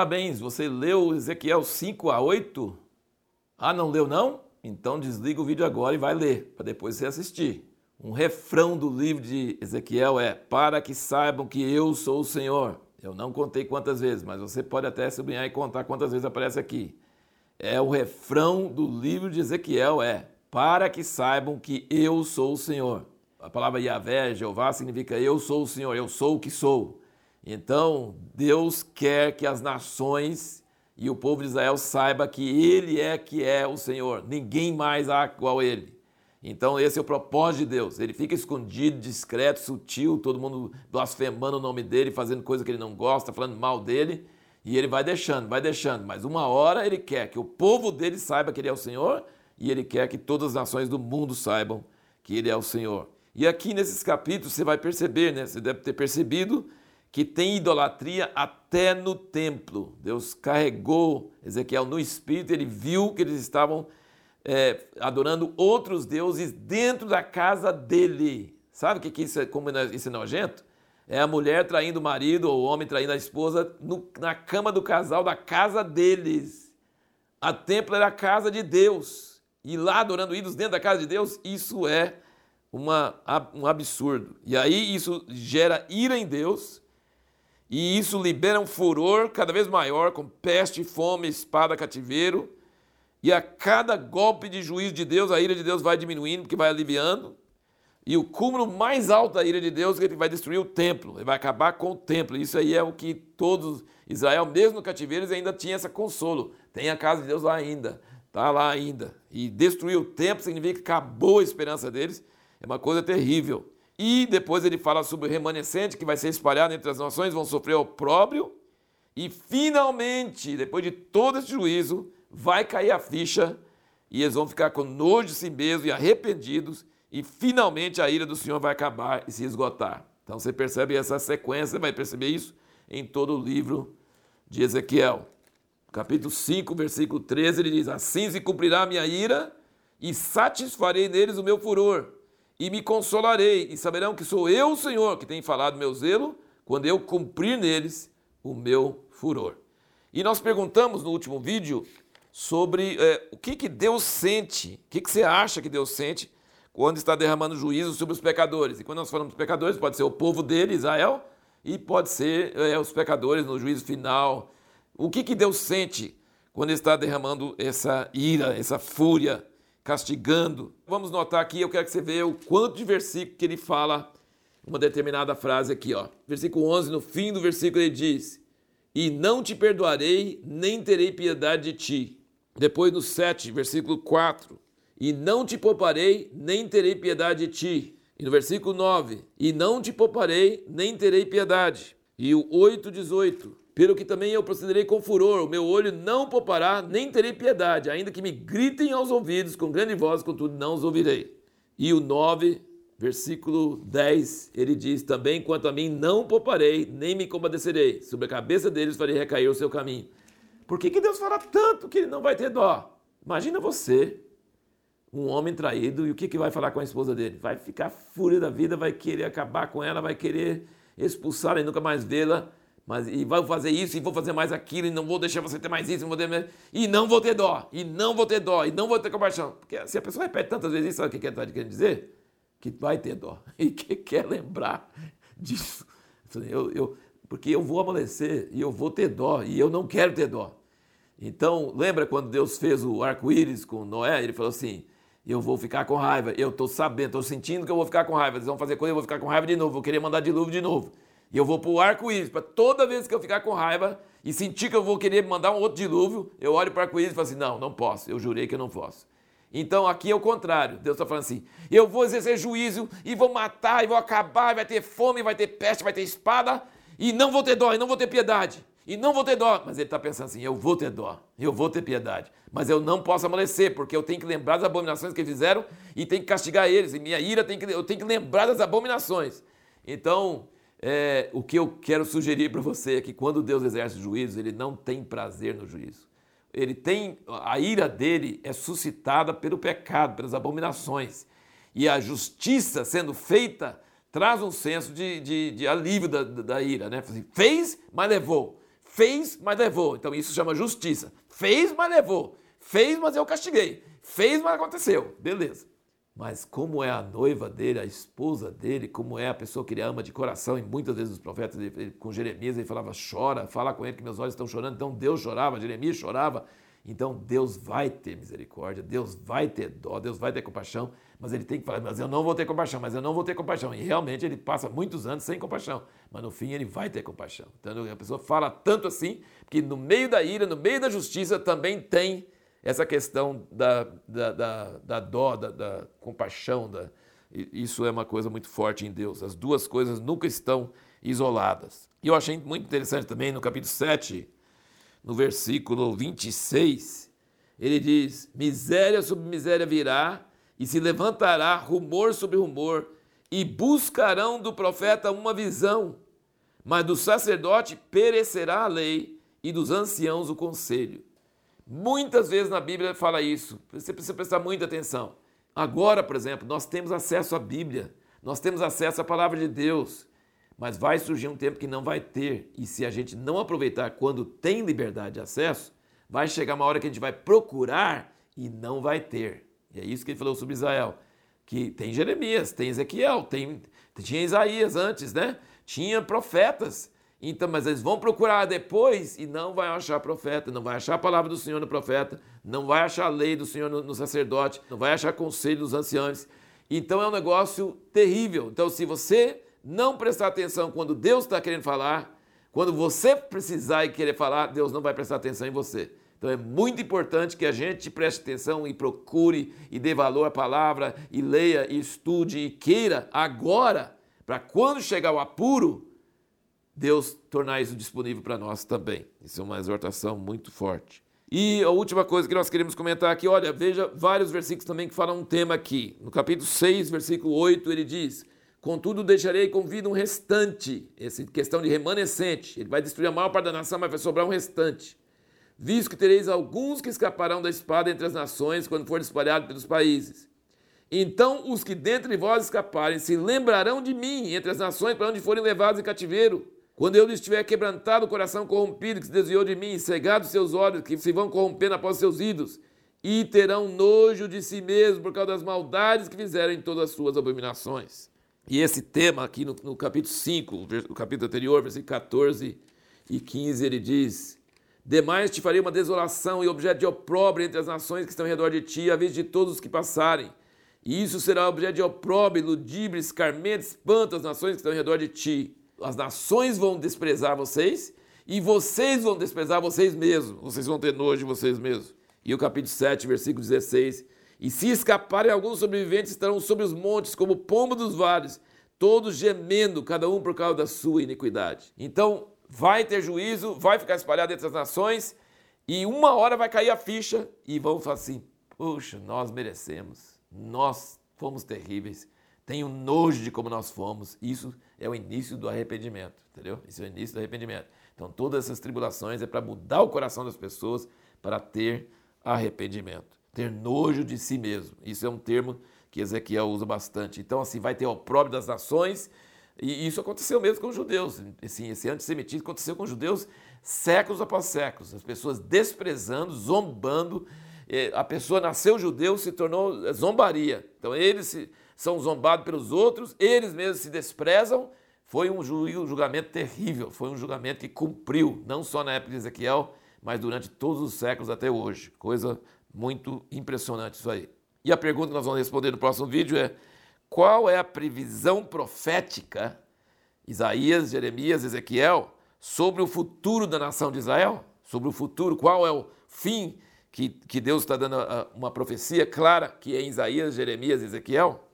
Parabéns, você leu Ezequiel 5 a 8? Ah, não leu não? Então desliga o vídeo agora e vai ler, para depois você assistir. Um refrão do livro de Ezequiel é: Para que saibam que eu sou o Senhor. Eu não contei quantas vezes, mas você pode até sublinhar e contar quantas vezes aparece aqui. É o refrão do livro de Ezequiel é: Para que saibam que eu sou o Senhor. A palavra Yahvé, Jeová, significa eu sou o Senhor, eu sou o que sou. Então, Deus quer que as nações e o povo de Israel saiba que Ele é que é o Senhor, ninguém mais há igual Ele. Então, esse é o propósito de Deus. Ele fica escondido, discreto, sutil, todo mundo blasfemando o nome dele, fazendo coisa que ele não gosta, falando mal dele, e ele vai deixando, vai deixando. Mas uma hora ele quer que o povo dele saiba que ele é o Senhor, e ele quer que todas as nações do mundo saibam que ele é o Senhor. E aqui nesses capítulos você vai perceber, né? Você deve ter percebido que tem idolatria até no templo. Deus carregou Ezequiel no espírito, ele viu que eles estavam é, adorando outros deuses dentro da casa dele. Sabe o que, que isso é, como isso é nojento? É a mulher traindo o marido ou o homem traindo a esposa no, na cama do casal da casa deles. A templo era a casa de Deus. E lá adorando ídolos dentro da casa de Deus, isso é uma, um absurdo. E aí isso gera ira em Deus, e isso libera um furor cada vez maior, com peste, fome, espada, cativeiro. E a cada golpe de juízo de Deus, a ira de Deus vai diminuindo, porque vai aliviando. E o cúmulo mais alto da ira de Deus é que ele vai destruir o templo, ele vai acabar com o templo. Isso aí é o que todos, Israel, mesmo no cativeiro, eles ainda tinha essa consolo. Tem a casa de Deus lá ainda, está lá ainda. E destruir o templo significa que acabou a esperança deles. É uma coisa terrível. E depois ele fala sobre o remanescente que vai ser espalhado entre as nações, vão sofrer opróbrio. E finalmente, depois de todo esse juízo, vai cair a ficha e eles vão ficar com nojo de si mesmos e arrependidos. E finalmente a ira do Senhor vai acabar e se esgotar. Então você percebe essa sequência, vai perceber isso em todo o livro de Ezequiel. Capítulo 5, versículo 13, ele diz: Assim se cumprirá a minha ira e satisfarei neles o meu furor e me consolarei, e saberão que sou eu, o Senhor, que tem falado meu zelo, quando eu cumprir neles o meu furor. E nós perguntamos no último vídeo sobre é, o que, que Deus sente, o que, que você acha que Deus sente quando está derramando juízo sobre os pecadores. E quando nós falamos pecadores, pode ser o povo dele, Israel, e pode ser é, os pecadores no juízo final. O que, que Deus sente quando está derramando essa ira, essa fúria castigando. Vamos notar aqui, eu quero que você veja o quanto de versículo que ele fala uma determinada frase aqui, ó. Versículo 11, no fim do versículo ele diz: "E não te perdoarei, nem terei piedade de ti". Depois no 7, versículo 4, "E não te pouparei, nem terei piedade de ti". E no versículo 9, "E não te pouparei, nem terei piedade". E o 8, 18, pelo que também eu procederei com furor, o meu olho não poupará, nem terei piedade, ainda que me gritem aos ouvidos com grande voz, contudo não os ouvirei. E o 9, versículo 10, ele diz: Também quanto a mim não pouparei, nem me compadecerei, sobre a cabeça deles farei recair o seu caminho. Por que, que Deus fala tanto que ele não vai ter dó? Imagina você, um homem traído, e o que, que vai falar com a esposa dele? Vai ficar fúria da vida, vai querer acabar com ela, vai querer expulsá-la e nunca mais vê-la mas e vou fazer isso e vou fazer mais aquilo e não vou deixar você ter mais isso, vou ter... e não vou ter dó, e não vou ter dó, e não vou ter compaixão. Porque se a pessoa repete tantas vezes isso, sabe o que está querendo dizer? Que vai ter dó e que quer lembrar disso. Eu, eu, porque eu vou amolecer e eu vou ter dó e eu não quero ter dó. Então, lembra quando Deus fez o arco-íris com Noé? Ele falou assim: Eu vou ficar com raiva, eu estou sabendo, estou sentindo que eu vou ficar com raiva, eles vão fazer coisa, eu vou ficar com raiva de novo, vou querer mandar dilúvio de novo. E eu vou para o arco-íris, para toda vez que eu ficar com raiva e sentir que eu vou querer mandar um outro dilúvio, eu olho para o arco-íris e falo assim: não, não posso, eu jurei que eu não posso. Então aqui é o contrário. Deus está falando assim: eu vou exercer juízo e vou matar, e vou acabar, e vai ter fome, vai ter peste, vai ter espada, e não vou ter dó, e não vou ter piedade, e não vou ter dó. Mas ele está pensando assim: eu vou ter dó, eu vou ter piedade, mas eu não posso amolecer, porque eu tenho que lembrar das abominações que fizeram e tenho que castigar eles, e minha ira tem que, eu tenho que lembrar das abominações. Então, é, o que eu quero sugerir para você é que quando Deus exerce juízo, ele não tem prazer no juízo. Ele tem a ira dele é suscitada pelo pecado, pelas abominações. E a justiça sendo feita traz um senso de, de, de alívio da, da, ira, né? Assim, fez, mas levou. Fez, mas levou. Então isso chama justiça. Fez, mas levou. Fez, mas eu castiguei. Fez, mas aconteceu. Beleza. Mas como é a noiva dele, a esposa dele, como é a pessoa que ele ama de coração, e muitas vezes os profetas, ele, com Jeremias, ele falava, chora, fala com ele que meus olhos estão chorando. Então Deus chorava, Jeremias chorava. Então Deus vai ter misericórdia, Deus vai ter dó, Deus vai ter compaixão, mas ele tem que falar, mas eu não vou ter compaixão, mas eu não vou ter compaixão. E realmente ele passa muitos anos sem compaixão, mas no fim ele vai ter compaixão. Então a pessoa fala tanto assim, que no meio da ira, no meio da justiça também tem essa questão da, da, da, da dó, da, da compaixão. Da, isso é uma coisa muito forte em Deus. As duas coisas nunca estão isoladas. E eu achei muito interessante também no capítulo 7, no versículo 26, ele diz: Miséria sobre miséria virá, e se levantará rumor sobre rumor, e buscarão do profeta uma visão, mas do sacerdote perecerá a lei, e dos anciãos o conselho. Muitas vezes na Bíblia fala isso, você precisa prestar muita atenção. Agora, por exemplo, nós temos acesso à Bíblia, nós temos acesso à palavra de Deus. Mas vai surgir um tempo que não vai ter. E se a gente não aproveitar quando tem liberdade de acesso, vai chegar uma hora que a gente vai procurar e não vai ter. E é isso que ele falou sobre Israel. Que tem Jeremias, tem Ezequiel, tem, tinha Isaías antes, né? Tinha profetas. Então, mas eles vão procurar depois e não vai achar profeta, não vai achar a palavra do Senhor no profeta, não vai achar a lei do Senhor no, no sacerdote, não vai achar conselho dos anciãos. Então é um negócio terrível. Então, se você não prestar atenção quando Deus está querendo falar, quando você precisar e querer falar, Deus não vai prestar atenção em você. Então é muito importante que a gente preste atenção e procure e dê valor à palavra e leia e estude e queira agora, para quando chegar o apuro, Deus tornar isso disponível para nós também. Isso é uma exortação muito forte. E a última coisa que nós queremos comentar aqui, olha, veja vários versículos também que falam um tema aqui. No capítulo 6, versículo 8, ele diz: Contudo, deixarei com vida um restante, essa questão de remanescente. Ele vai destruir a maior parte da nação, mas vai sobrar um restante. Visto que tereis alguns que escaparão da espada entre as nações, quando for espalhado pelos países. Então os que dentre vós escaparem se lembrarão de mim entre as nações para onde forem levados em cativeiro. Quando eu lhes tiver quebrantado o coração corrompido que se desviou de mim, cegado seus olhos que se vão corrompendo após seus ídolos, e terão nojo de si mesmos por causa das maldades que fizeram em todas as suas abominações. E esse tema aqui no, no capítulo 5, no capítulo anterior, versículo 14 e 15, ele diz: Demais te farei uma desolação e objeto de opróbrio entre as nações que estão ao redor de ti, à vez de todos os que passarem. E isso será objeto de opróbrio, ludíbrio, escarmento, espanto às nações que estão ao redor de ti. As nações vão desprezar vocês e vocês vão desprezar vocês mesmos. Vocês vão ter nojo de vocês mesmos. E o capítulo 7, versículo 16 e se escaparem alguns sobreviventes, estarão sobre os montes, como pombo dos vales, todos gemendo, cada um por causa da sua iniquidade. Então, vai ter juízo, vai ficar espalhado entre as nações, e uma hora vai cair a ficha, e vão falar assim: puxa, nós merecemos, nós fomos terríveis, tenho nojo de como nós fomos. Isso é o início do arrependimento, entendeu? Isso é o início do arrependimento. Então, todas essas tribulações é para mudar o coração das pessoas para ter arrependimento ter nojo de si mesmo. Isso é um termo que Ezequiel usa bastante. Então, assim, vai ter o opróbrio das nações, e isso aconteceu mesmo com os judeus. Assim, esse antissemitismo aconteceu com os judeus séculos após séculos. As pessoas desprezando, zombando. É, a pessoa nasceu judeu, se tornou zombaria. Então, eles são zombados pelos outros, eles mesmos se desprezam. Foi um julgamento terrível, foi um julgamento que cumpriu, não só na época de Ezequiel, mas durante todos os séculos até hoje. Coisa muito impressionante isso aí. E a pergunta que nós vamos responder no próximo vídeo é: qual é a previsão profética, Isaías, Jeremias, Ezequiel, sobre o futuro da nação de Israel? Sobre o futuro, qual é o fim que, que Deus está dando uma profecia clara, que é em Isaías, Jeremias e Ezequiel?